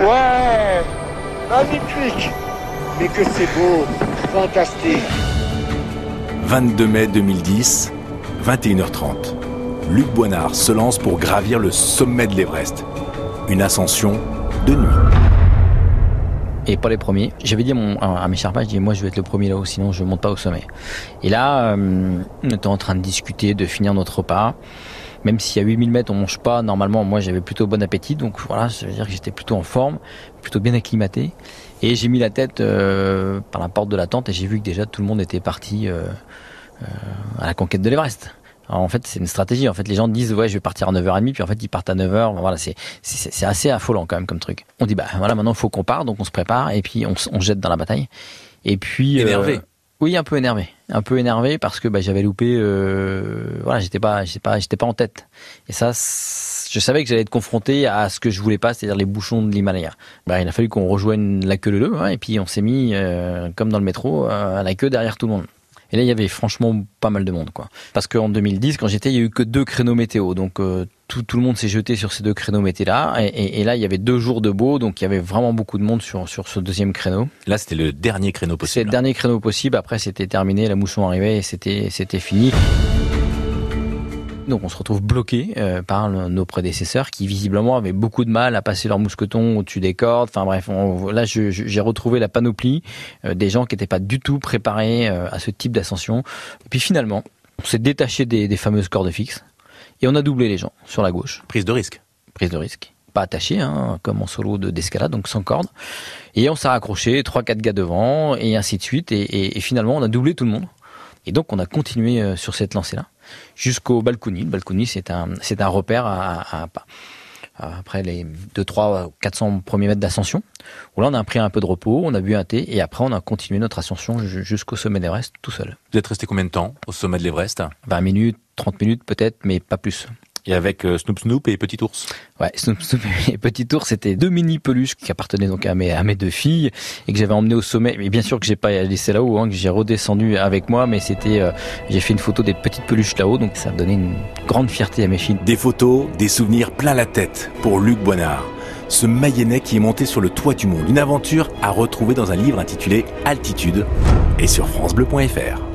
Ouais, magnifique. Mais que c'est beau, fantastique. 22 mai 2010, 21h30. Luc Boinard se lance pour gravir le sommet de l'Everest. Une ascension de nuit. Et pas les premiers. J'avais dit à, mon, à mes Sherpas, je dis moi je vais être le premier là-haut, sinon je monte pas au sommet. Et là, euh, on était en train de discuter, de finir notre repas. Même si à 8000 mètres on mange pas, normalement moi j'avais plutôt bon appétit, donc voilà, ça veut dire que j'étais plutôt en forme, plutôt bien acclimaté. Et j'ai mis la tête euh, par la porte de la tente et j'ai vu que déjà tout le monde était parti euh, euh à la conquête de l'Everest. En fait, c'est une stratégie. En fait, les gens disent ouais, je vais partir à 9h30, puis en fait, ils partent à 9h. Voilà, c'est assez affolant quand même comme truc. On dit bah voilà, maintenant faut qu'on parte, donc on se prépare et puis on, on jette dans la bataille. Et puis énervé. Oui, un peu énervé, un peu énervé parce que bah, j'avais loupé. Euh, voilà, j'étais pas, j'étais pas, j'étais pas en tête. Et ça, je savais que j'allais être confronté à ce que je voulais pas, c'est-à-dire les bouchons de l'Himalaya. Bah, il a fallu qu'on rejoigne la queue leu, hein, et puis on s'est mis euh, comme dans le métro euh, à la queue derrière tout le monde. Et là, il y avait franchement pas mal de monde, quoi. Parce qu'en 2010, quand j'étais, il y a eu que deux créneaux météo, donc tout, tout, le monde s'est jeté sur ces deux créneaux météo là. Et, et, et, là, il y avait deux jours de beau, donc il y avait vraiment beaucoup de monde sur sur ce deuxième créneau. Là, c'était le dernier créneau possible. C'est le dernier créneau possible. Après, c'était terminé, la mousson arrivait et c'était c'était fini. Donc on se retrouve bloqué euh, par le, nos prédécesseurs qui visiblement avaient beaucoup de mal à passer leur mousqueton au-dessus des cordes. Enfin bref, on, là j'ai je, retrouvé la panoplie euh, des gens qui n'étaient pas du tout préparés euh, à ce type d'ascension. Et puis finalement, on s'est détaché des, des, fameuses cordes fixes et on a doublé les gens sur la gauche. Prise de risque. Prise de risque. Pas attaché, hein, comme en solo d'escalade, donc sans corde. Et on s'est raccroché, trois quatre gars devant, et ainsi de suite. Et, et, et finalement, on a doublé tout le monde. Et donc, on a continué euh, sur cette lancée-là jusqu'au Balcouni. Le Balcouni, c'est un, un repère à, à, à, après les 2, 3, 400 premiers mètres d'ascension, où là, on a pris un peu de repos, on a bu un thé, et après, on a continué notre ascension jusqu'au sommet de l'Everest tout seul. Vous êtes resté combien de temps au sommet de l'Everest? 20 minutes, 30 minutes peut-être, mais pas plus. Et avec euh, Snoop Snoop et Petit Ours. Ouais, Snoop Snoop et Petit Ours, c'était deux mini peluches qui appartenaient donc à mes, à mes deux filles et que j'avais emmené au sommet. Mais bien sûr que j'ai pas laissé là-haut, hein, que j'ai redescendu avec moi, mais c'était, euh, j'ai fait une photo des petites peluches là-haut, donc ça donnait une grande fierté à mes filles. Des photos, des souvenirs plein la tête pour Luc Boinard. Ce Mayennais qui est monté sur le toit du monde. Une aventure à retrouver dans un livre intitulé Altitude et sur FranceBleu.fr.